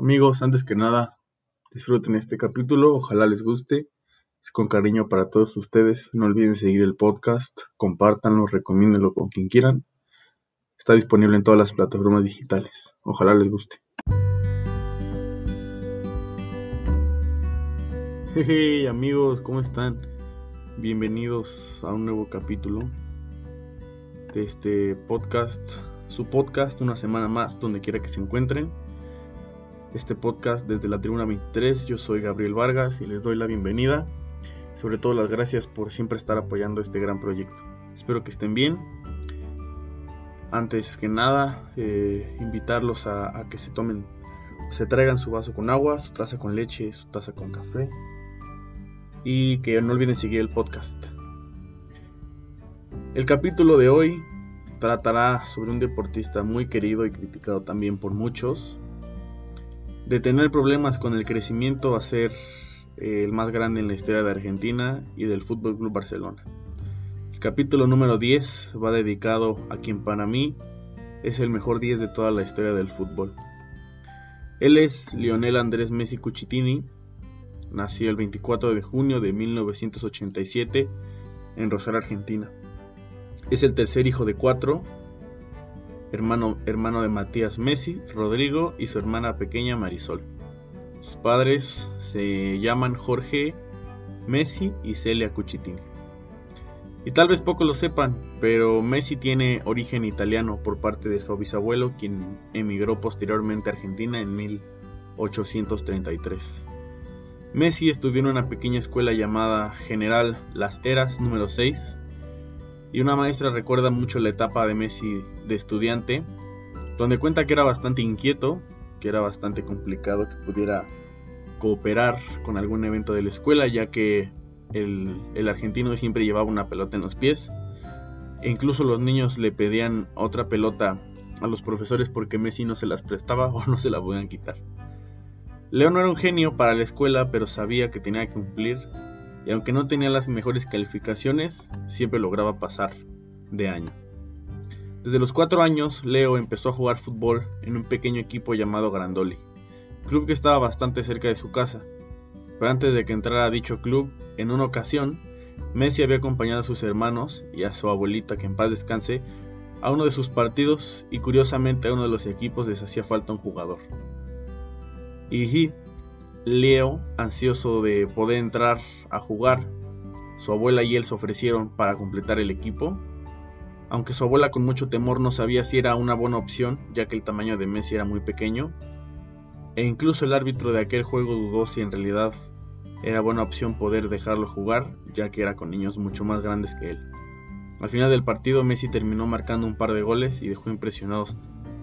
Amigos, antes que nada, disfruten este capítulo, ojalá les guste. Es con cariño para todos ustedes. No olviden seguir el podcast, compártanlo, recomiéndenlo con quien quieran. Está disponible en todas las plataformas digitales. Ojalá les guste. Hey, amigos, ¿cómo están? Bienvenidos a un nuevo capítulo de este podcast, su podcast, una semana más, donde quiera que se encuentren este podcast desde la Tribuna 23. Yo soy Gabriel Vargas y les doy la bienvenida. Sobre todo las gracias por siempre estar apoyando este gran proyecto. Espero que estén bien. Antes que nada, eh, invitarlos a, que se tomen, se traigan su vaso con agua, su taza con leche, su taza con café. Y que no olviden seguir el podcast. El capítulo de hoy tratará sobre un deportista muy querido y criticado también por muchos, de tener problemas con el crecimiento a ser eh, el más grande en la historia de Argentina y del Fútbol Club Barcelona. El capítulo número 10 va dedicado a quien para mí es el mejor 10 de toda la historia del fútbol. Él es Lionel Andrés Messi Cucitini, nació el 24 de junio de 1987 en Rosario, Argentina. Es el tercer hijo de cuatro hermano, hermano de Matías Messi, Rodrigo y su hermana pequeña Marisol. Sus padres se llaman Jorge Messi y Celia Cucitini. Y tal vez poco lo sepan, pero Messi tiene origen italiano por parte de su bisabuelo, quien emigró posteriormente a Argentina en 1833. Messi estudió en una pequeña escuela llamada General Las Heras número 6, y una maestra recuerda mucho la etapa de Messi de estudiante, donde cuenta que era bastante inquieto, que era bastante complicado que pudiera cooperar con algún evento de la escuela, ya que el, argentino siempre llevaba una pelota en los pies. E incluso los niños le pedían otra pelota a los profesores porque Messi no se las prestaba o no se la podían quitar. Leo no era un genio para la escuela, pero sabía que tenía que cumplir y aunque no tenía las mejores calificaciones, siempre lograba pasar de año. Desde los 4 años, Leo empezó a jugar fútbol en un pequeño equipo llamado Grandoli, club que estaba bastante cerca de su casa. Pero antes de que entrara a dicho club, en una ocasión, Messi había acompañado a sus hermanos y a su abuelita, que en paz descanse, a uno de sus partidos y curiosamente a uno de los equipos les hacía falta un jugador. Y Leo, ansioso de poder entrar a jugar, su abuela y él se ofrecieron para completar el equipo, aunque su abuela con mucho temor no sabía si era una buena opción, ya que el tamaño de Messi era muy pequeño, e incluso el árbitro de aquel juego dudó si en realidad era buena opción poder dejarlo jugar, ya que era con niños mucho más grandes que él. Al final del partido Messi terminó marcando un par de goles y dejó impresionados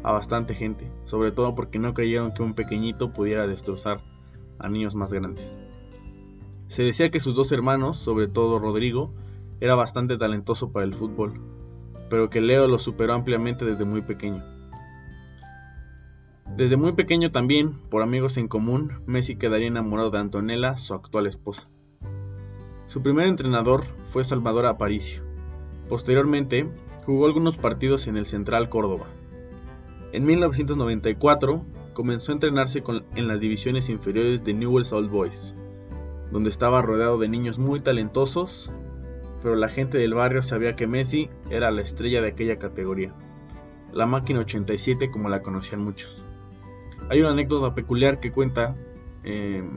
a bastante gente, sobre todo porque no creyeron que un pequeñito pudiera destrozar a niños más grandes. Se decía que sus dos hermanos, sobre todo Rodrigo, era bastante talentoso para el fútbol, pero que Leo lo superó ampliamente desde muy pequeño. Desde muy pequeño también, por amigos en común, Messi quedaría enamorado de Antonella, su actual esposa. Su primer entrenador fue Salvador Aparicio. Posteriormente, jugó algunos partidos en el Central Córdoba. En 1994 comenzó a entrenarse en las divisiones inferiores de Newell's Old Boys, donde estaba rodeado de niños muy talentosos, pero la gente del barrio sabía que Messi era la estrella de aquella categoría, la máquina 87 como la conocían muchos. Hay una anécdota peculiar que cuenta, em,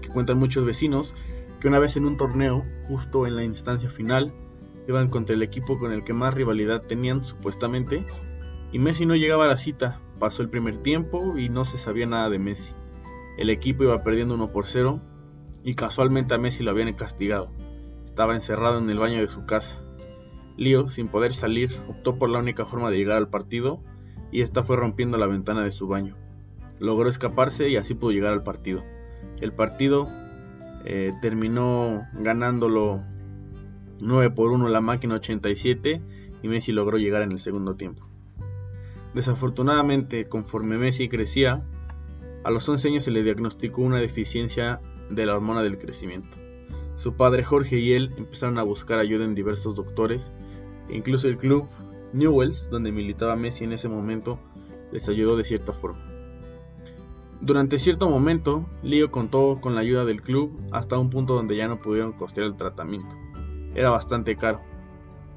que cuentan muchos vecinos, que una vez en un torneo, justo en la instancia final, iban contra el equipo con el que más rivalidad tenían supuestamente, y Messi no llegaba a la cita, pasó el primer tiempo y no se sabía nada de Messi. El equipo iba perdiendo 1 por 0 y casualmente a Messi lo habían castigado. Estaba encerrado en el baño de su casa. Lío, sin poder salir, optó por la única forma de llegar al partido y esta fue rompiendo la ventana de su baño. Logró escaparse y así pudo llegar al partido. El partido eh, terminó ganándolo 9 por 1 la máquina 87 y Messi logró llegar en el segundo tiempo. Desafortunadamente, conforme Messi crecía, a los 11 años se le diagnosticó una deficiencia de la hormona del crecimiento. Su padre Jorge y él empezaron a buscar ayuda en diversos doctores, e incluso el club Newells, donde militaba Messi en ese momento, les ayudó de cierta forma. Durante cierto momento, Leo contó con la ayuda del club hasta un punto donde ya no pudieron costear el tratamiento. Era bastante caro.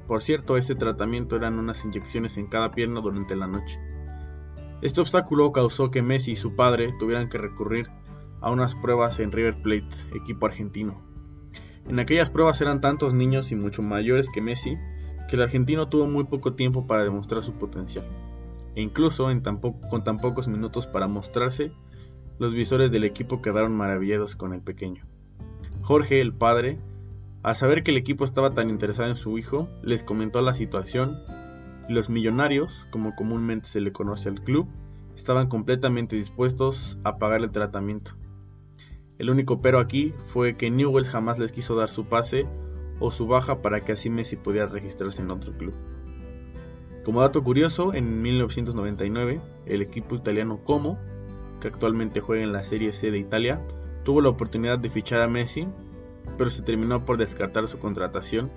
Por cierto, ese tratamiento eran unas inyecciones en cada pierna durante la noche. Este obstáculo causó que Messi y su padre tuvieran que recurrir a unas pruebas en River Plate, equipo argentino. En aquellas pruebas eran tantos niños y mucho mayores que Messi que el argentino tuvo muy poco tiempo para demostrar su potencial, e incluso con tan pocos minutos para mostrarse los visores del equipo quedaron maravillados con el pequeño. Jorge, el padre, al saber que el equipo estaba tan interesado en su hijo, les comentó la situación y los millonarios, como comúnmente se le conoce al club, estaban completamente dispuestos a pagar el tratamiento. El único pero aquí fue que Newells jamás les quiso dar su pase o su baja para que así Messi pudiera registrarse en otro club. Como dato curioso, en 1999, el equipo italiano Como que actualmente juega en la Serie C de Italia, tuvo la oportunidad de fichar a Messi, pero se terminó por descartar su contratación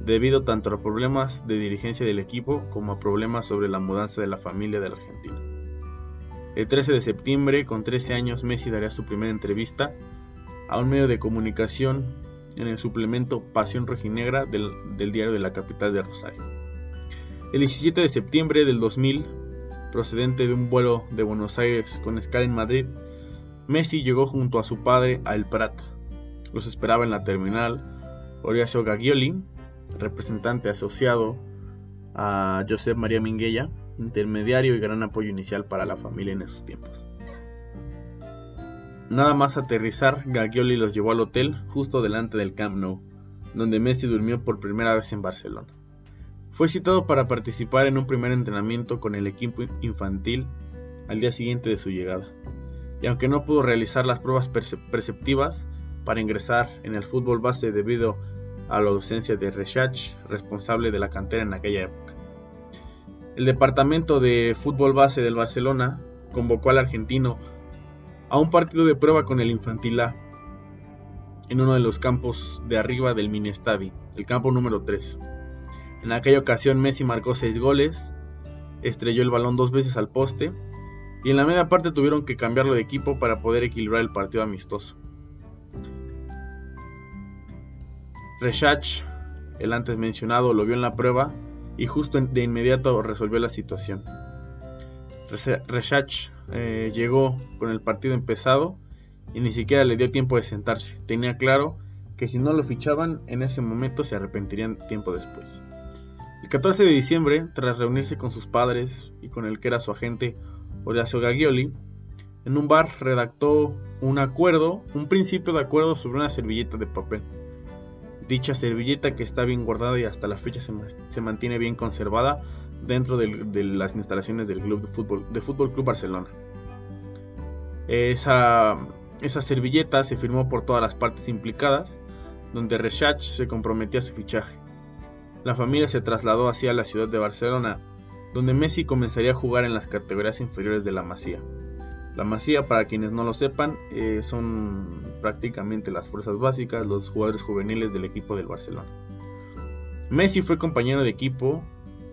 debido tanto a problemas de dirigencia del equipo como a problemas sobre la mudanza de la familia del argentino. El 13 de septiembre, con 13 años, Messi daría su primera entrevista a un medio de comunicación en el suplemento Pasión Rojinegra del, diario de la capital de Rosario. El 17 de septiembre del 2000, procedente de un vuelo de Buenos Aires con escala en Madrid, Messi llegó junto a su padre a El Prat. Los esperaba en la terminal Horacio Gagioli, representante asociado a Josep María Minguella, intermediario y gran apoyo inicial para la familia en esos tiempos. Nada más aterrizar, Gagioli los llevó al hotel justo delante del Camp Nou, donde Messi durmió por primera vez en Barcelona. Fue citado para participar en un primer entrenamiento con el equipo infantil al día siguiente de su llegada. Y aunque no pudo realizar las pruebas preceptivas para ingresar en el fútbol base debido a la ausencia de Rechach, responsable de la cantera en aquella época. El departamento de fútbol base del Barcelona convocó al argentino a un partido de prueba con el Infantil A en uno de los campos de arriba del mini estadio, el campo número 3. En aquella ocasión Messi marcó 6 goles, estrelló el balón dos veces al poste y en la media parte tuvieron que cambiarlo de equipo para poder equilibrar el partido amistoso. Reshach, el antes mencionado, lo vio en la prueba y justo de inmediato resolvió la situación. Reshach eh, llegó con el partido empezado y ni siquiera le dio tiempo de sentarse. Tenía claro que si no lo fichaban en ese momento se arrepentirían tiempo después. El 14 de diciembre, tras reunirse con sus padres y con el que era su agente Horacio Gagioli, en un bar redactó un acuerdo, un principio de acuerdo sobre una servilleta de papel. Dicha servilleta que está bien guardada y hasta la fecha se, mantiene bien conservada dentro de, las instalaciones del club de fútbol, Club Barcelona. Esa, esa servilleta se firmó por todas las partes implicadas, donde Rechach se comprometía a su fichaje la familia se trasladó hacia la ciudad de Barcelona, donde Messi comenzaría a jugar en las categorías inferiores de la Masía. La Masía, para quienes no lo sepan, eh, son prácticamente las fuerzas básicas, los jugadores juveniles del equipo del Barcelona. Messi fue compañero de equipo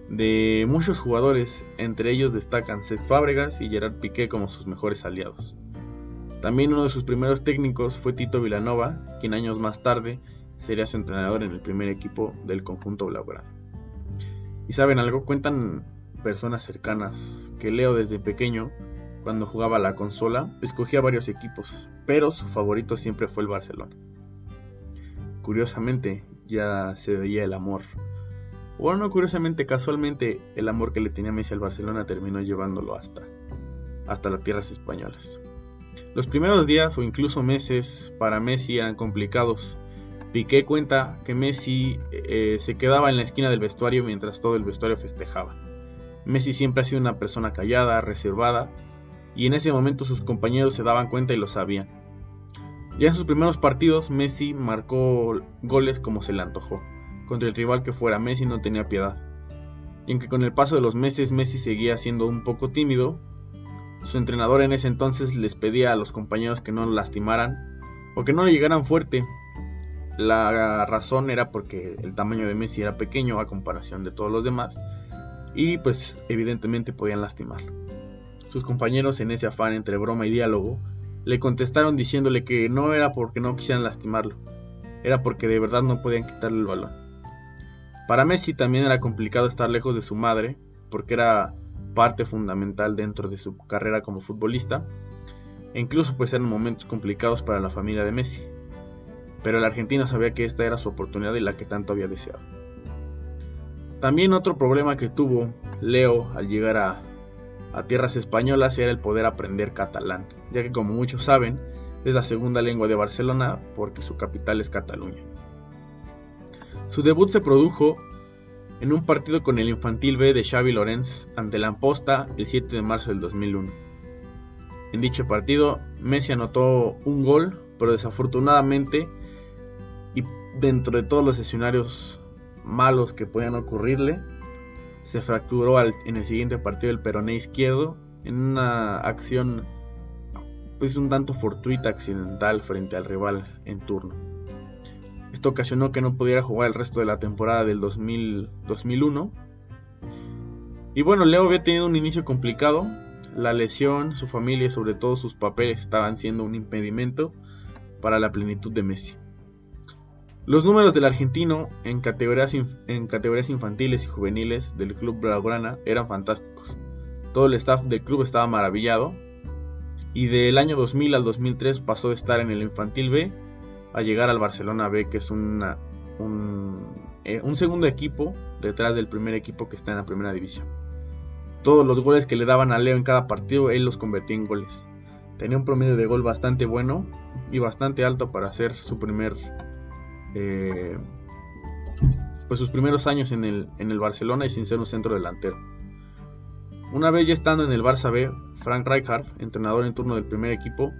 de muchos jugadores, entre ellos destacan Cesc Fábregas y Gerard Piqué como sus mejores aliados. También uno de sus primeros técnicos fue Tito Vilanova, quien años más tarde sería su entrenador en el primer equipo del conjunto blaugrana. Y saben algo, cuentan personas cercanas que Leo desde pequeño, cuando jugaba la consola, escogía varios equipos, pero su favorito siempre fue el Barcelona. Curiosamente, ya se veía el amor. Bueno, curiosamente, casualmente, el amor que le tenía Messi al Barcelona terminó llevándolo hasta, hasta las tierras españolas. Los primeros días o incluso meses para Messi eran complicados, Piqué cuenta que Messi eh, se quedaba en la esquina del vestuario mientras todo el vestuario festejaba. Messi siempre ha sido una persona callada, reservada, y en ese momento sus compañeros se daban cuenta y lo sabían. Ya en sus primeros partidos, Messi marcó goles como se le antojó. Contra el rival que fuera, Messi no tenía piedad. Y aunque con el paso de los meses Messi seguía siendo un poco tímido, su entrenador en ese entonces les pedía a los compañeros que no lo lastimaran o que no le llegaran fuerte, la razón era porque el tamaño de Messi era pequeño a comparación de todos los demás y pues evidentemente podían lastimarlo. Sus compañeros en ese afán entre broma y diálogo le contestaron diciéndole que no era porque no quisieran lastimarlo, era porque de verdad no podían quitarle el balón. Para Messi también era complicado estar lejos de su madre, porque era parte fundamental dentro de su carrera como futbolista, e incluso pues eran momentos complicados para la familia de Messi. Pero el argentino sabía que esta era su oportunidad y la que tanto había deseado. También otro problema que tuvo Leo al llegar a, a tierras españolas era el poder aprender catalán, ya que como muchos saben, es la segunda lengua de Barcelona porque su capital es Cataluña. Su debut se produjo en un partido con el Infantil B de Xavi Lorenz ante la Amposta el 7 de marzo del 2001. En dicho partido, Messi anotó un gol, pero desafortunadamente, y dentro de todos los escenarios malos que podían ocurrirle, se fracturó en el siguiente partido el peroné izquierdo en una acción pues un tanto fortuita accidental frente al rival en turno. Esto ocasionó que no pudiera jugar el resto de la temporada del 2001. Y bueno, Leo había tenido un inicio complicado. La lesión, su familia y sobre todo sus papeles estaban siendo un impedimento para la plenitud de Messi. Los números del argentino en categorías, infantiles y juveniles del club Blaugrana eran fantásticos. Todo el staff del club estaba maravillado y del año 2000 al 2003 pasó de estar en el infantil B a llegar al Barcelona B, que es eh, un, segundo equipo detrás del primer equipo que está en la primera división. Todos los goles que le daban a Leo en cada partido, él los convertía en goles. Tenía un promedio de gol bastante bueno y bastante alto para hacer su primer. Eh, pues sus primeros años en el, Barcelona y sin ser un centro delantero. Una vez ya estando en el Barça B, Frank Rijkaard, entrenador en turno del primer equipo,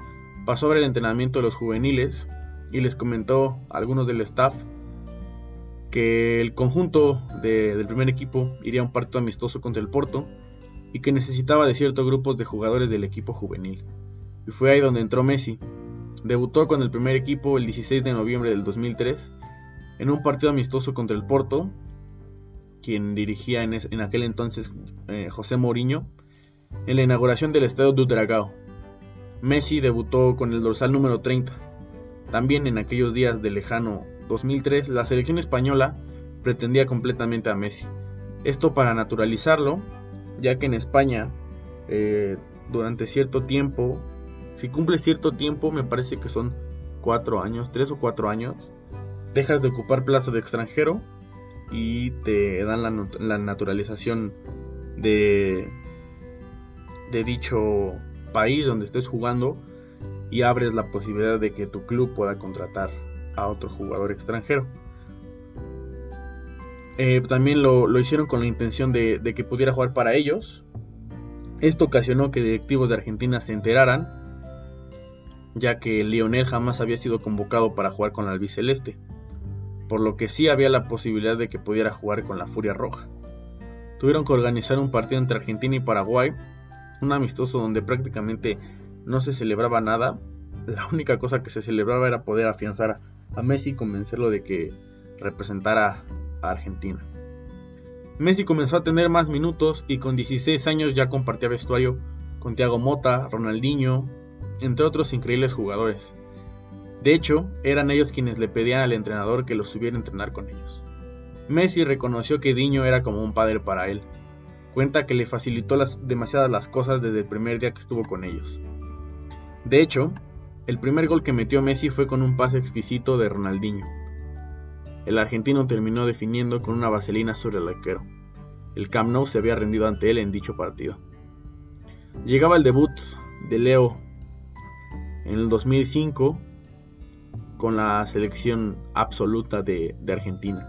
pasó a ver el entrenamiento de los juveniles y les comentó a algunos del staff que el conjunto del primer equipo iría a un partido amistoso contra el Porto y que necesitaba de ciertos grupos de jugadores del equipo juvenil. Y fue ahí donde entró Messi. Debutó con el primer equipo el 16 de noviembre del 2003 en un partido amistoso contra el Porto, quien dirigía en, aquel entonces eh, José Mourinho, en la inauguración del Estadio do Dragao. Messi debutó con el dorsal número 30 también en aquellos días de lejano 2003, la selección española pretendía completamente a Messi. Esto para naturalizarlo, ya que en España, eh, durante cierto tiempo, si cumple cierto tiempo, me parece que son cuatro años, tres o cuatro años, dejas de ocupar plaza de extranjero y te dan la, naturalización de, de dicho país donde estés jugando y abres la posibilidad de que tu club pueda contratar a otro jugador extranjero. Eh, también lo, hicieron con la intención de, que pudiera jugar para ellos. Esto ocasionó que directivos de Argentina se enteraran, ya que Lionel jamás había sido convocado para jugar con la albiceleste, por lo que sí había la posibilidad de que pudiera jugar con la Furia Roja. Tuvieron que organizar un partido entre Argentina y Paraguay, un amistoso donde prácticamente no se celebraba nada. La única cosa que se celebraba era poder afianzar a Messi y convencerlo de que representara a Argentina. Messi comenzó a tener más minutos y con 16 años ya compartía vestuario con Thiago Mota, Ronaldinho, entre otros increíbles jugadores. De hecho, eran ellos quienes le pedían al entrenador que los subiera a entrenar con ellos. Messi reconoció que Diño era como un padre para él. Cuenta que le facilitó las, demasiadas las cosas desde el primer día que estuvo con ellos. De hecho, el primer gol que metió Messi fue con un pase exquisito de Ronaldinho. El argentino terminó definiendo con una vaselina sobre el arquero. El Camp Nou se había rendido ante él en dicho partido. Llegaba el debut de Leo en el 2005 con la selección absoluta de, Argentina,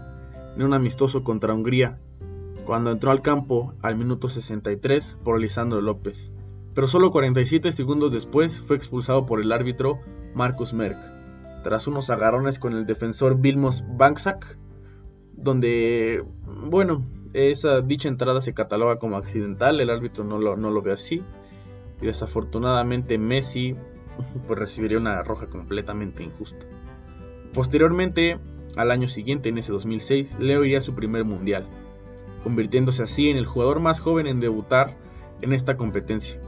en un amistoso contra Hungría, cuando entró al campo al minuto 63 por Lisandro López. Pero solo 47 segundos después fue expulsado por el árbitro Marcus Merck, tras unos agarrones con el defensor Vilmos Banksak, donde, bueno, esa dicha entrada se cataloga como accidental, el árbitro no lo ve así, y desafortunadamente Messi pues, recibiría una roja completamente injusta. Posteriormente, al año siguiente, en ese 2006, Leo iría a su primer mundial, convirtiéndose así en el jugador más joven en debutar en esta competencia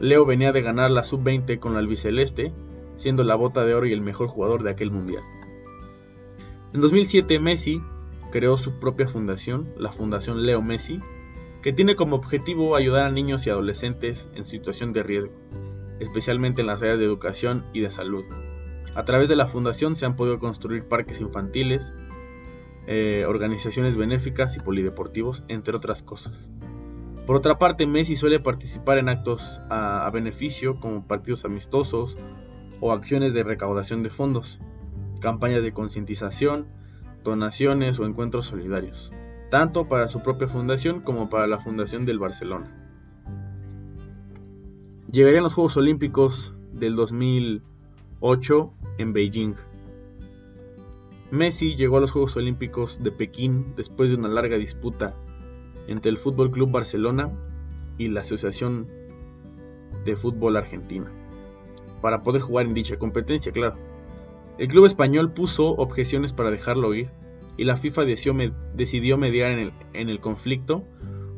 Leo venía de ganar la sub-20 con la albiceleste, siendo la bota de oro y el mejor jugador de aquel mundial. En 2007 Messi creó su propia fundación, la Fundación Leo Messi, que tiene como objetivo ayudar a niños y adolescentes en situación de riesgo, especialmente en las áreas de educación y de salud. A través de la fundación se han podido construir parques infantiles, eh, organizaciones benéficas y polideportivos, entre otras cosas. Por otra parte, Messi suele participar en actos a beneficio como partidos amistosos o acciones de recaudación de fondos, campañas de concientización, donaciones o encuentros solidarios, tanto para su propia fundación como para la fundación del Barcelona. Llegarían los Juegos Olímpicos del 2008 en Beijing. Messi llegó a los Juegos Olímpicos de Pekín después de una larga disputa entre el Fútbol Club Barcelona y la Asociación de Fútbol Argentina, para poder jugar en dicha competencia, claro. El club español puso objeciones para dejarlo ir y la FIFA decidió, mediar en el, en el conflicto,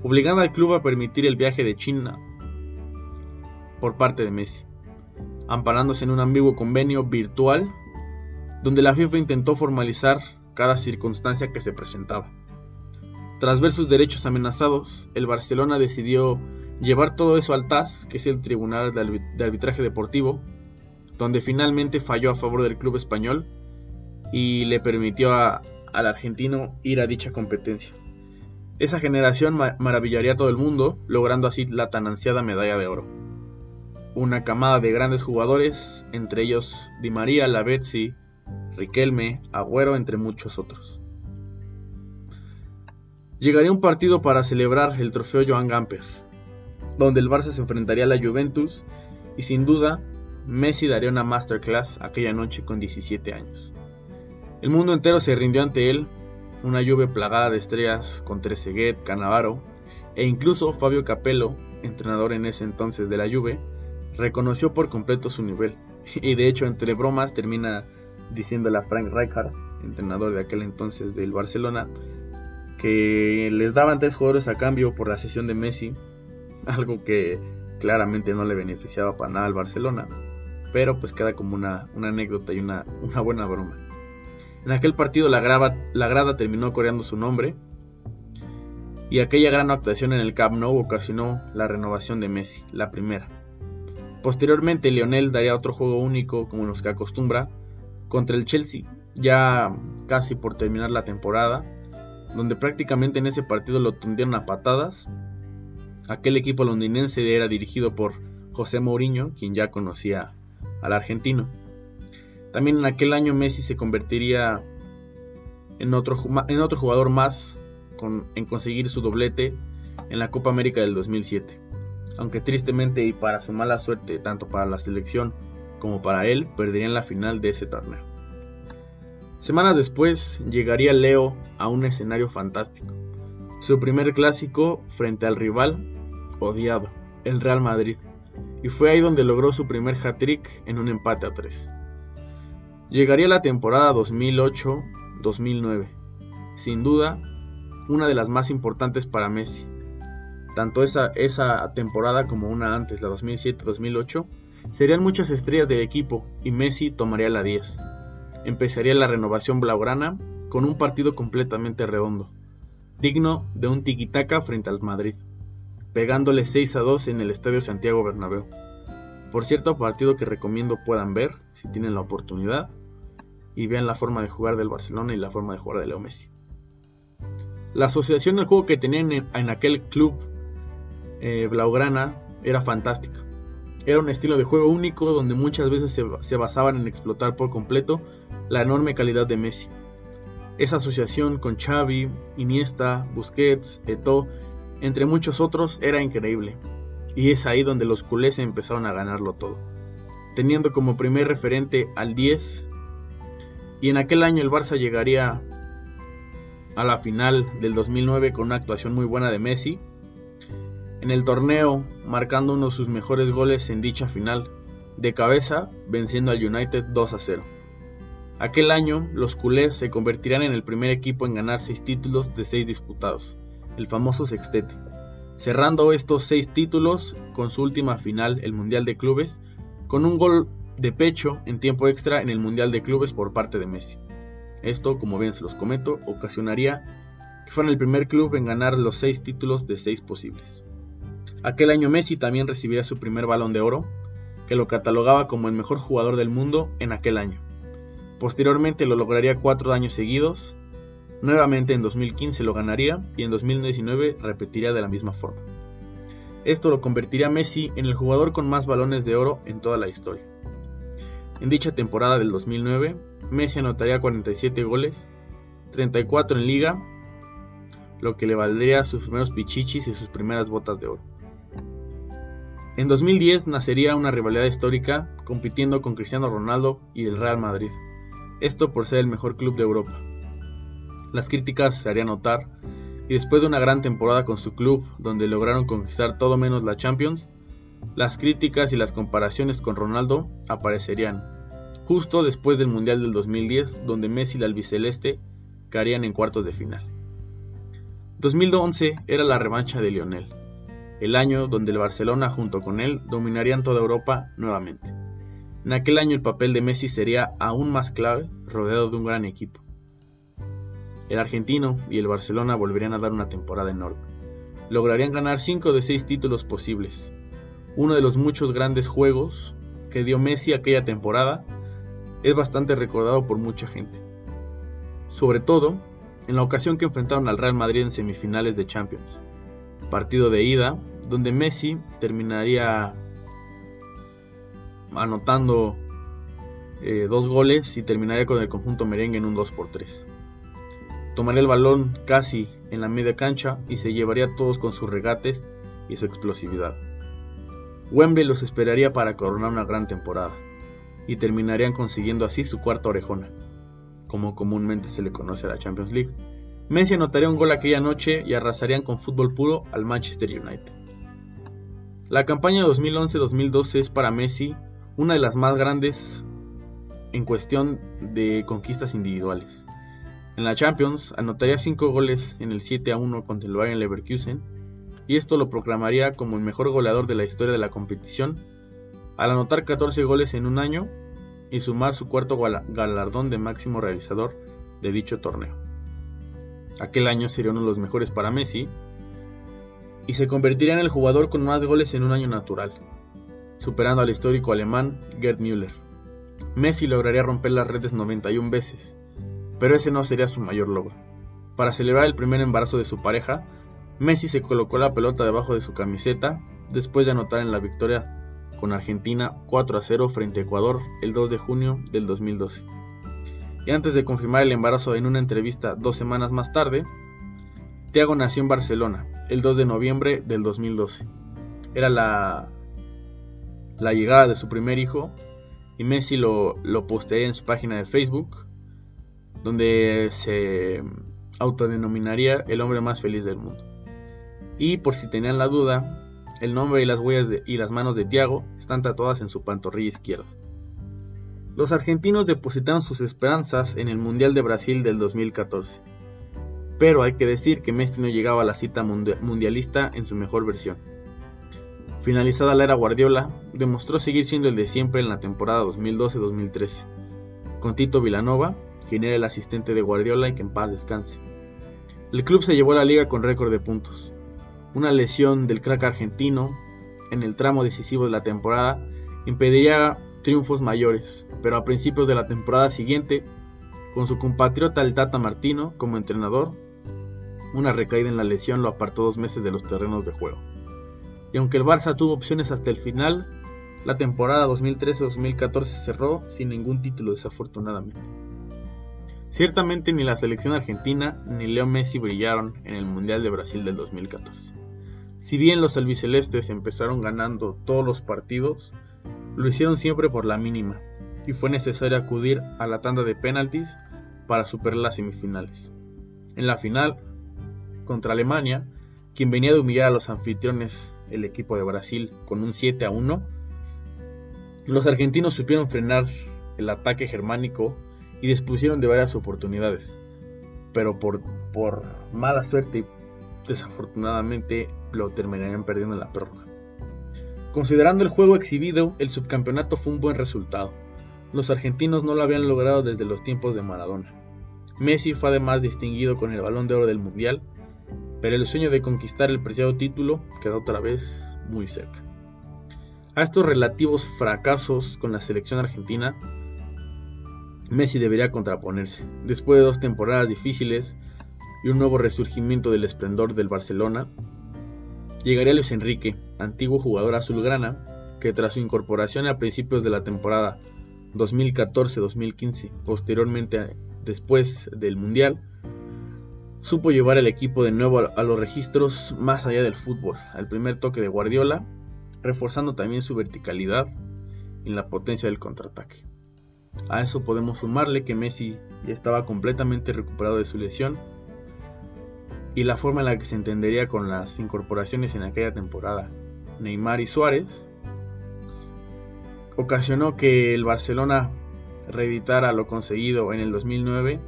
obligando al club a permitir el viaje de China por parte de Messi, amparándose en un ambiguo convenio virtual donde la FIFA intentó formalizar cada circunstancia que se presentaba. Tras ver sus derechos amenazados, el Barcelona decidió llevar todo eso al TAS, que es el Tribunal de Arbitraje Deportivo, donde finalmente falló a favor del club español y le permitió al argentino ir a dicha competencia. Esa generación maravillaría a todo el mundo, logrando así la tan ansiada medalla de oro. Una camada de grandes jugadores, entre ellos Di María, Lavezzi, Riquelme, Agüero, entre muchos otros. Llegaría un partido para celebrar el trofeo Joan Gamper, donde el Barça se enfrentaría a la Juventus y sin duda Messi daría una masterclass aquella noche con 17 años. El mundo entero se rindió ante él, una lluvia plagada de estrellas con Trezeguet, Canavaro e incluso Fabio Capello, entrenador en ese entonces de la Juve, reconoció por completo su nivel y de hecho entre bromas termina diciéndole a Frank Rijkaard, entrenador de aquel entonces del Barcelona, que les daban tres jugadores a cambio por la sesión de Messi, algo que claramente no le beneficiaba para nada al Barcelona pero pues queda como una, anécdota y una, buena broma. En aquel partido la, la grada terminó coreando su nombre y aquella gran actuación en el Camp Nou ocasionó la renovación de Messi, la primera. Posteriormente Lionel daría otro juego único como los que acostumbra contra el Chelsea, ya casi por terminar la temporada, donde prácticamente en ese partido lo tundieron a patadas. Aquel equipo londinense era dirigido por José Mourinho, quien ya conocía al argentino. También en aquel año Messi se convertiría en otro, en otro jugador más en conseguir su doblete en la Copa América del 2007. Aunque tristemente y para su mala suerte, tanto para la selección como para él, perderían la final de ese torneo. Semanas después llegaría Leo a un escenario fantástico. Su primer clásico frente al rival odiado, el Real Madrid y fue ahí donde logró su primer hat-trick en un empate a 3. Llegaría la temporada 2008-2009, sin duda una de las más importantes para Messi. Tanto esa, esa temporada como una antes, la 2007-2008, serían muchas estrellas del equipo y Messi tomaría la 10. Empezaría la renovación blaugrana con un partido completamente redondo, digno de un tiquitaca frente al Madrid pegándole 6 a 2 en el Estadio Santiago Bernabéu. Por cierto, partido que recomiendo puedan ver si tienen la oportunidad y vean la forma de jugar del Barcelona y la forma de jugar de Leo Messi. La asociación del juego que tenían en, aquel club eh, Blaugrana era fantástica. Era un estilo de juego único donde muchas veces se, basaban en explotar por completo la enorme calidad de Messi. Esa asociación con Xavi, Iniesta, Busquets, Eto'o entre muchos otros, era increíble. Y es ahí donde los culés empezaron a ganarlo todo. Teniendo como primer referente al 10. Y en aquel año el Barça llegaría a la final del 2009 con una actuación muy buena de Messi. En el torneo, marcando uno de sus mejores goles en dicha final, de cabeza, venciendo al United 2 a 0. Aquel año, los culés se convertirán en el primer equipo en ganar 6 títulos de 6 disputados el famoso sextete, cerrando estos seis títulos con su última final, el Mundial de Clubes, con un gol de pecho en tiempo extra en el Mundial de Clubes por parte de Messi. Esto, como bien se los comento, ocasionaría que fuera el primer club en ganar los seis títulos de seis posibles. Aquel año Messi también recibiría su primer balón de oro, que lo catalogaba como el mejor jugador del mundo en aquel año. Posteriormente lo lograría cuatro años seguidos, nuevamente en 2015 lo ganaría y en 2019 repetiría de la misma forma. Esto lo convertiría a Messi en el jugador con más balones de oro en toda la historia. En dicha temporada del 2009, Messi anotaría 47 goles, 34 en liga, lo que le valdría sus primeros pichichis y sus primeras botas de oro. En 2010 nacería una rivalidad histórica compitiendo con Cristiano Ronaldo y el Real Madrid, esto por ser el mejor club de Europa. Las críticas se harían notar y después de una gran temporada con su club donde lograron conquistar todo menos la Champions, las críticas y las comparaciones con Ronaldo aparecerían, justo después del Mundial del 2010 donde Messi y el albiceleste caerían en cuartos de final. 2011 era la revancha de Lionel, el año donde el Barcelona junto con él dominarían toda Europa nuevamente. En aquel año el papel de Messi sería aún más clave, rodeado de un gran equipo. El argentino y el Barcelona volverían a dar una temporada enorme. Lograrían ganar 5 de 6 títulos posibles. Uno de los muchos grandes juegos que dio Messi aquella temporada es bastante recordado por mucha gente. Sobre todo en la ocasión que enfrentaron al Real Madrid en semifinales de Champions partido de ida, donde Messi terminaría anotando eh, dos goles y terminaría con el conjunto merengue en un 2 por 3 Tomaría el balón casi en la media cancha y se llevaría a todos con sus regates y su explosividad. Wembley los esperaría para coronar una gran temporada y terminarían consiguiendo así su cuarta orejona, como comúnmente se le conoce a la Champions League Messi anotaría un gol aquella noche y arrasarían con fútbol puro al Manchester United. La campaña 2011-2012 es para Messi una de las más grandes en cuestión de conquistas individuales. En la Champions anotaría 5 goles en el 7 a 1 contra el Bayern Leverkusen y esto lo proclamaría como el mejor goleador de la historia de la competición al anotar 14 goles en un año y sumar su cuarto galardón de máximo realizador de dicho torneo. Aquel año sería uno de los mejores para Messi y se convertiría en el jugador con más goles en un año natural, superando al histórico alemán Gerd Müller. Messi lograría romper las redes 91 veces, pero ese no sería su mayor logro. Para celebrar el primer embarazo de su pareja, Messi se colocó la pelota debajo de su camiseta después de anotar en la victoria con Argentina 4 a 0 frente a Ecuador el 2 de junio del 2012 y antes de confirmar el embarazo en una entrevista dos semanas más tarde, Thiago nació en Barcelona el 2 de noviembre del 2012. Era la, la llegada de su primer hijo y Messi lo, lo en su página de Facebook, donde se autodenominaría el hombre más feliz del mundo. Y por si tenían la duda, el nombre y las huellas y las manos de Thiago están tatuadas en su pantorrilla izquierda. Los argentinos depositaron sus esperanzas en el Mundial de Brasil del 2014. Pero hay que decir que Messi no llegaba a la cita mundialista en su mejor versión. Finalizada la era Guardiola, demostró seguir siendo el de siempre en la temporada 2012-2013, con Tito Vilanova, quien era el asistente de Guardiola y que en paz descanse. El club se llevó a la liga con récord de puntos. Una lesión del crack argentino en el tramo decisivo de la temporada impediría triunfos mayores, pero a principios de la temporada siguiente, con su compatriota el Tata Martino como entrenador, una recaída en la lesión lo apartó dos meses de los terrenos de juego. Y aunque el Barça tuvo opciones hasta el final, la temporada 2013-2014 cerró sin ningún título desafortunadamente. Ciertamente ni la selección argentina ni Leo Messi brillaron en el Mundial de Brasil del 2014. Si bien los albicelestes empezaron ganando todos los partidos, lo hicieron siempre por la mínima, y fue necesario acudir a la tanda de penaltis para superar las semifinales. En la final, contra Alemania, quien venía de humillar a los anfitriones, el equipo de Brasil, con un 7 a 1, los argentinos supieron frenar el ataque germánico y dispusieron de varias oportunidades, pero por, mala suerte desafortunadamente lo terminarían perdiendo en la prórroga. Considerando el juego exhibido, el subcampeonato fue un buen resultado. Los argentinos no lo habían logrado desde los tiempos de Maradona. Messi fue además distinguido con el balón de oro del Mundial, pero el sueño de conquistar el preciado título quedó otra vez muy cerca. A estos relativos fracasos con la selección argentina, Messi debería contraponerse. Después de dos temporadas difíciles y un nuevo resurgimiento del esplendor del Barcelona, llegaría Luis Enrique, antiguo jugador azulgrana, que tras su incorporación a principios de la temporada 2014-2015, posteriormente después del Mundial, supo llevar al equipo de nuevo a los registros más allá del fútbol, al primer toque de Guardiola, reforzando también su verticalidad y la potencia del contraataque. A eso podemos sumarle que Messi ya estaba completamente recuperado de su lesión y la forma en la que se entendería con las incorporaciones en aquella temporada, Neymar y Suárez, ocasionó que el Barcelona reeditara lo conseguido en el 2009,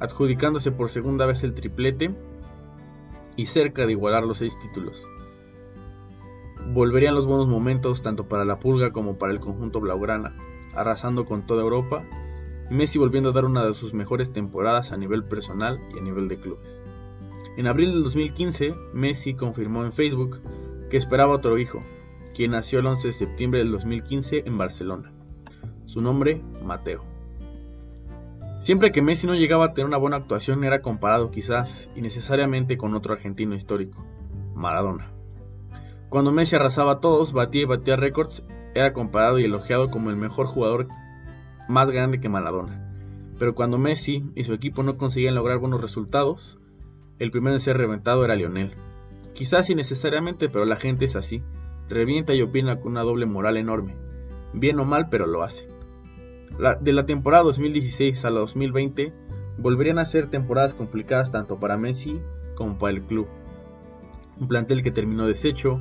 adjudicándose por segunda vez el triplete y cerca de igualar los seis títulos. Volverían los buenos momentos tanto para la Pulga como para el conjunto Blaugrana, arrasando con toda Europa, Messi volviendo a dar una de sus mejores temporadas a nivel personal y a nivel de clubes. En abril del 2015, Messi confirmó en Facebook que esperaba otro hijo, quien nació el 11 de septiembre del 2015 en Barcelona. Su nombre, Mateo. Siempre que Messi no llegaba a tener una buena actuación era comparado quizás innecesariamente con otro argentino histórico, Maradona. Cuando Messi arrasaba a todos, batía y batía récords, era comparado y elogiado como el mejor jugador más grande que Maradona. Pero cuando Messi y su equipo no conseguían lograr buenos resultados, el primero en ser reventado era Lionel. Quizás innecesariamente, pero la gente es así. Revienta y opina con una doble moral enorme. Bien o mal, pero lo hace. de la temporada 2016 a la 2020 volverían a ser temporadas complicadas tanto para Messi como para el club. Un plantel que terminó deshecho,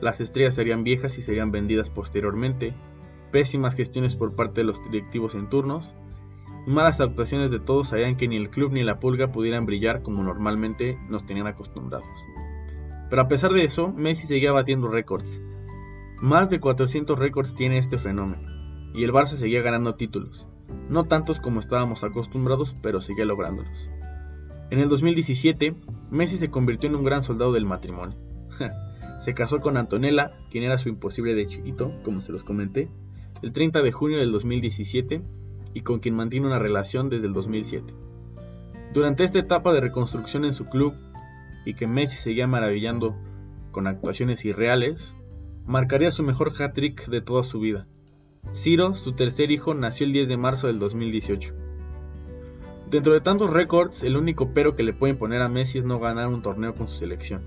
las estrellas serían viejas y serían vendidas posteriormente, pésimas gestiones por parte de los directivos en turnos, malas actuaciones de todos harían que ni el club ni la pulga pudieran brillar como normalmente nos tenían acostumbrados. Pero a pesar de eso, Messi seguía batiendo récords. Más de 400 récords tiene este fenómeno, y el Barça seguía ganando títulos. No tantos como estábamos acostumbrados, pero seguía lográndolos. En el 2017, Messi se convirtió en un gran soldado del matrimonio. se casó con Antonella, quien era su imposible de chiquito, como se los comenté, el 30 de junio del 2017 y con quien mantiene una relación desde el 2007. Durante esta etapa de reconstrucción en su club y que Messi seguía maravillando con actuaciones irreales, marcaría su mejor hat-trick de toda su vida. Ciro, su tercer hijo, nació el 10 de marzo del 2018. Dentro de tantos récords, el único pero que le pueden poner a Messi es no ganar un torneo con su selección.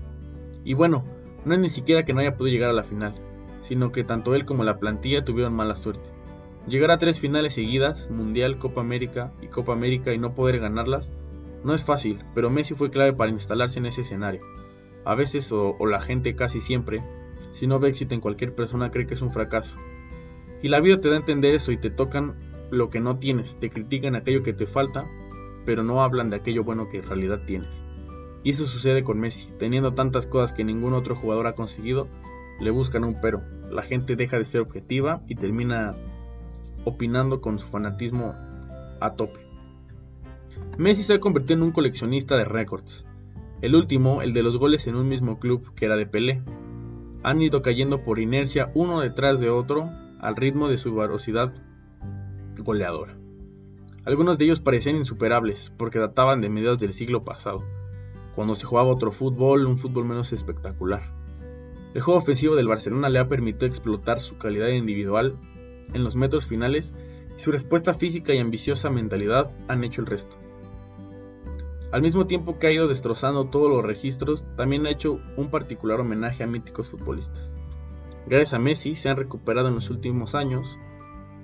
Y bueno, no es ni siquiera que no haya podido llegar a la final, sino que tanto él como la plantilla tuvieron mala suerte. Llegar a tres finales seguidas, Mundial, Copa América y Copa América y no poder ganarlas, no es fácil, pero Messi fue clave para instalarse en ese escenario. A veces, o, la gente casi siempre, si no ve éxito en cualquier persona cree que es un fracaso. Y la vida te da a entender eso y te tocan lo que no tienes, te critican aquello que te falta, pero no hablan de aquello bueno que en realidad tienes. Y eso sucede con Messi, teniendo tantas cosas que ningún otro jugador ha conseguido, le buscan un pero. La gente deja de ser objetiva y termina opinando con su fanatismo a tope. Messi se ha convertido en un coleccionista de récords. El último, el de los goles en un mismo club que era de Pelé. Han ido cayendo por inercia uno detrás de otro al ritmo de su varosidad goleadora. Algunos de ellos parecían insuperables porque databan de mediados del siglo pasado, cuando se jugaba otro fútbol, un fútbol menos espectacular. El juego ofensivo del Barcelona le ha permitido explotar su calidad individual en los metros finales su respuesta física y ambiciosa mentalidad han hecho el resto. Al mismo tiempo que ha ido destrozando todos los registros, también ha hecho un particular homenaje a míticos futbolistas. Gracias a Messi se han recuperado en los últimos años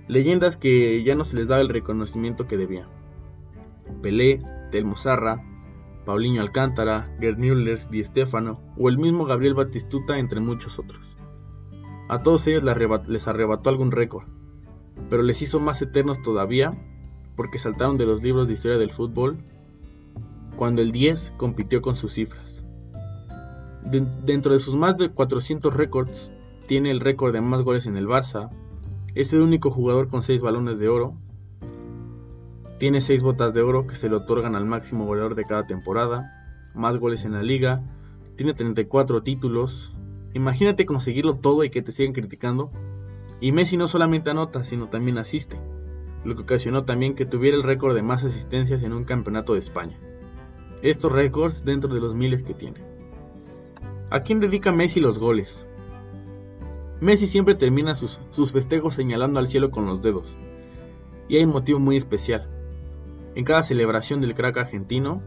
leyendas que ya no se les daba el reconocimiento que debía. Pelé, Telmo Zarra, Paulinho Alcántara, Gerd Müller, Di Stefano o el mismo Gabriel Batistuta entre muchos otros. A todos ellos les arrebató algún récord, pero les hizo más eternos todavía porque saltaron de los libros de historia del fútbol cuando el 10 compitió con sus cifras. dentro de sus más de 400 récords, tiene el récord de más goles en el Barça. Es el único jugador con 6 balones de oro. Tiene 6 botas de oro que se le otorgan al máximo goleador de cada temporada. Más goles en la liga. Tiene 34 títulos. Imagínate conseguirlo todo y que te sigan criticando. Y Messi no solamente anota, sino también asiste. Lo que ocasionó también que tuviera el récord de más asistencias en un campeonato de España. Estos récords dentro de los miles que tiene. ¿A quién dedica Messi los goles? Messi siempre termina sus, festejos señalando al cielo con los dedos. Y hay un motivo muy especial. En cada celebración del crack argentino,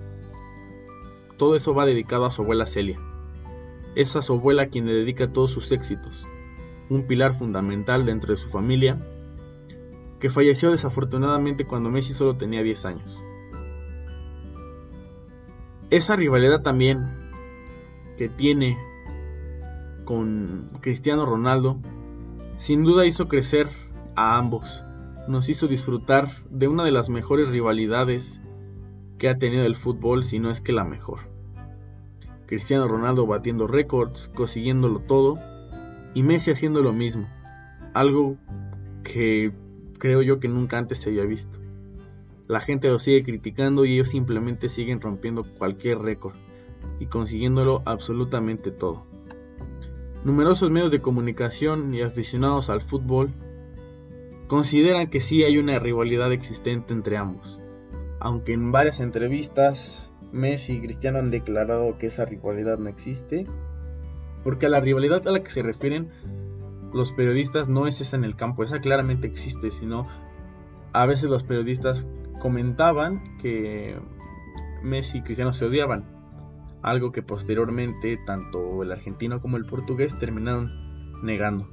todo eso va dedicado a su abuela Celia. Es a su abuela quien le dedica todos sus éxitos, un pilar fundamental dentro de su familia, que falleció desafortunadamente cuando Messi solo tenía 10 años. Esa rivalidad también que tiene con Cristiano Ronaldo, sin duda hizo crecer a ambos. Nos hizo disfrutar de una de las mejores rivalidades que ha tenido el fútbol, si no es que la mejor. Cristiano Ronaldo batiendo récords, consiguiéndolo todo, y Messi haciendo lo mismo. Algo que creo yo que nunca antes se había visto. La gente lo sigue criticando y ellos simplemente siguen rompiendo cualquier récord y consiguiéndolo absolutamente todo. Numerosos medios de comunicación y aficionados al fútbol consideran que sí hay una rivalidad existente entre ambos, aunque en varias entrevistas Messi y Cristiano han declarado que esa rivalidad no existe, porque a la rivalidad a la que se refieren los periodistas no es esa en el campo, esa claramente existe, sino a veces los periodistas comentaban que Messi y Cristiano se odiaban, algo que posteriormente tanto el argentino como el portugués terminaron negando.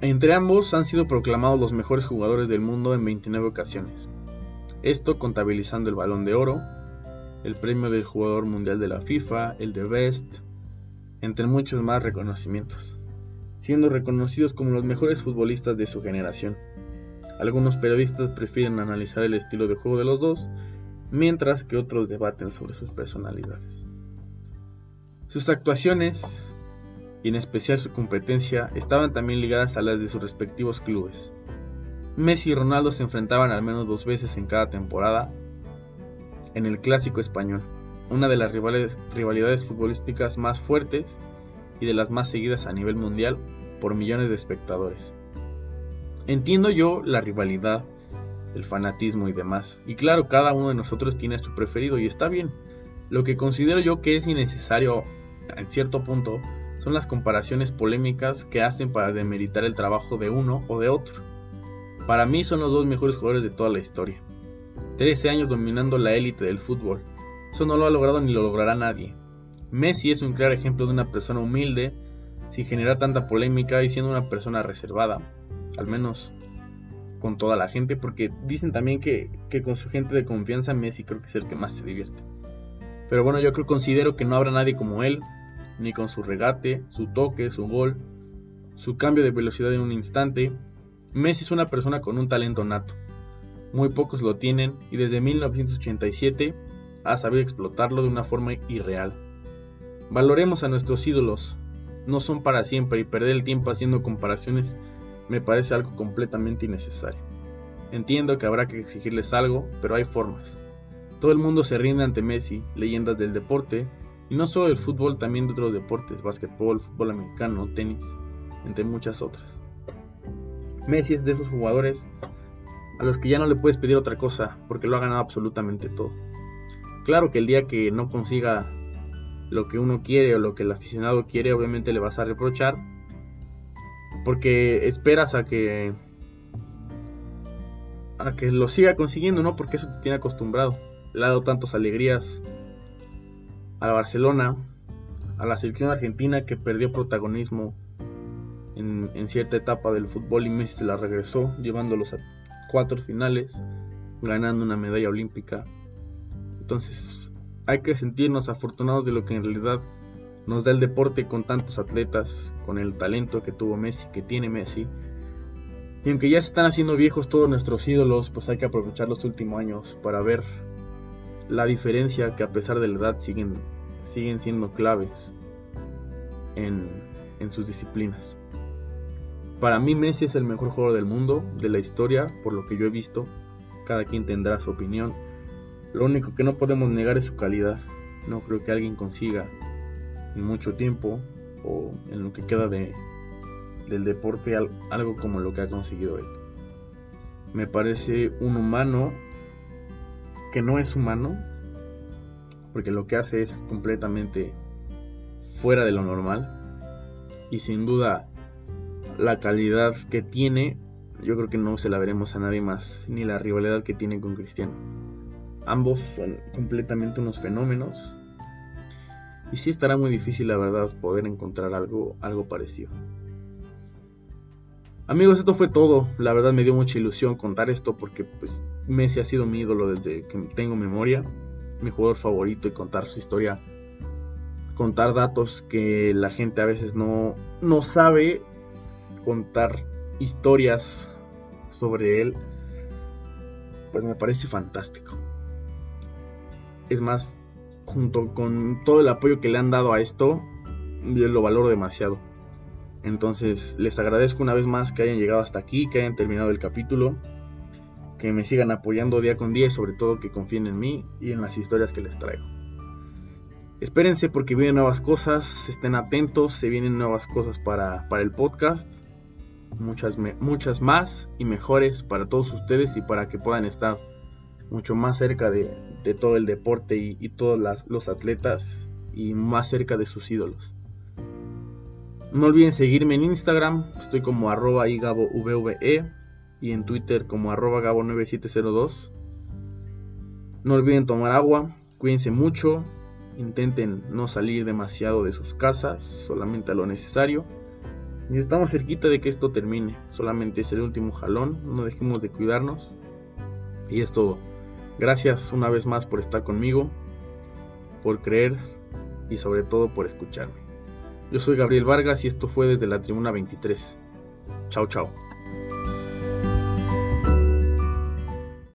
Entre ambos han sido proclamados los mejores jugadores del mundo en 29 ocasiones. Esto contabilizando el balón de oro, el premio del jugador mundial de la FIFA, el de Best, entre muchos más reconocimientos, siendo reconocidos como los mejores futbolistas de su generación. Algunos periodistas prefieren analizar el estilo de juego de los dos, mientras que otros debaten sobre sus personalidades. Sus actuaciones, y en especial su competencia, estaban también ligadas a las de sus respectivos clubes. Messi y Ronaldo se enfrentaban al menos dos veces en cada temporada en el Clásico Español, una de las rivalidades futbolísticas más fuertes y de las más seguidas a nivel mundial por millones de espectadores. Entiendo yo la rivalidad el fanatismo y demás. Y claro, cada uno de nosotros tiene su preferido y está bien. Lo que considero yo que es innecesario en cierto punto son las comparaciones polémicas que hacen para demeritar el trabajo de uno o de otro. Para mí son los dos mejores jugadores de toda la historia. 13 años dominando la élite del fútbol. Eso no lo ha logrado ni lo logrará nadie. Messi es un claro ejemplo de una persona humilde, sin generar tanta polémica y siendo una persona reservada. Al menos con toda la gente, porque dicen también que, con su gente de confianza Messi creo que es el que más se divierte. Pero bueno, yo creo considero que no habrá nadie como él, ni con su regate, su toque, su gol, su cambio de velocidad en un instante. Messi es una persona con un talento nato. Muy pocos lo tienen y desde 1987 ha sabido explotarlo de una forma irreal. Valoremos a nuestros ídolos, no son para siempre y perder el tiempo haciendo comparaciones me parece algo completamente innecesario. Entiendo que habrá que exigirles algo, pero hay formas. Todo el mundo se rinde ante Messi, leyendas del deporte, y no solo del fútbol, también de otros deportes, básquetbol, fútbol americano, tenis, entre muchas otras. Messi es de esos jugadores a los que ya no le puedes pedir otra cosa, porque lo ha ganado absolutamente todo. Claro que el día que no consiga lo que uno quiere o lo que el aficionado quiere, obviamente le vas a reprochar, porque esperas a que a que lo siga consiguiendo, ¿no? Porque eso te tiene acostumbrado. Le ha dado tantas alegrías a Barcelona, a la selección argentina que perdió protagonismo en, en, cierta etapa del fútbol y Messi se la regresó, llevándolos a cuatro finales, ganando una medalla olímpica. Entonces hay que sentirnos afortunados de lo que en realidad nos da el deporte con tantos atletas, con el talento que tuvo Messi, que tiene Messi. Y aunque ya se están haciendo viejos todos nuestros ídolos, pues hay que aprovechar los últimos años para ver la diferencia que a pesar de la edad siguen siguen siendo claves en, en sus disciplinas. Para mí Messi es el mejor jugador del mundo, de la historia, por lo que yo he visto. Cada quien tendrá su opinión. Lo único que no podemos negar es su calidad. No creo que alguien consiga en mucho tiempo o en lo que queda de, del deporte algo como lo que ha conseguido él. Me parece un humano que no es humano, porque lo que hace es completamente fuera de lo normal y sin duda la calidad que tiene, yo creo que no se la veremos a nadie más, ni la rivalidad que tiene con Cristiano. Ambos son completamente unos fenómenos. Y sí estará muy difícil, la verdad, poder encontrar algo, algo parecido. Amigos, esto fue todo. La verdad me dio mucha ilusión contar esto porque pues, Messi ha sido mi ídolo desde que tengo memoria. Mi jugador favorito y contar su historia. Contar datos que la gente a veces no, no sabe contar historias sobre él, pues me parece fantástico. Es más, junto con todo el apoyo que le han dado a esto, yo lo valoro demasiado. Entonces, les agradezco una vez más que hayan llegado hasta aquí, que hayan terminado el capítulo, que me sigan apoyando día con día y sobre todo que confíen en mí y en las historias que les traigo. Espérense porque vienen nuevas cosas, estén atentos, se vienen nuevas cosas para, para el podcast muchas, muchas más y mejores para todos ustedes y para que puedan estar mucho más cerca de, todo el deporte y, todos los atletas y más cerca de sus ídolos. No olviden seguirme en Instagram, estoy como arroba vve y en Twitter como arroba gabo9702. No olviden tomar agua, cuídense mucho, intenten no salir demasiado de sus casas, solamente a lo necesario y estamos cerquita de que esto termine. Solamente es el último jalón. No dejemos de cuidarnos. Y es todo. Gracias una vez más por estar conmigo, por creer y sobre todo por escucharme. Yo soy Gabriel Vargas y esto fue desde la Tribuna 23. Chao, chao.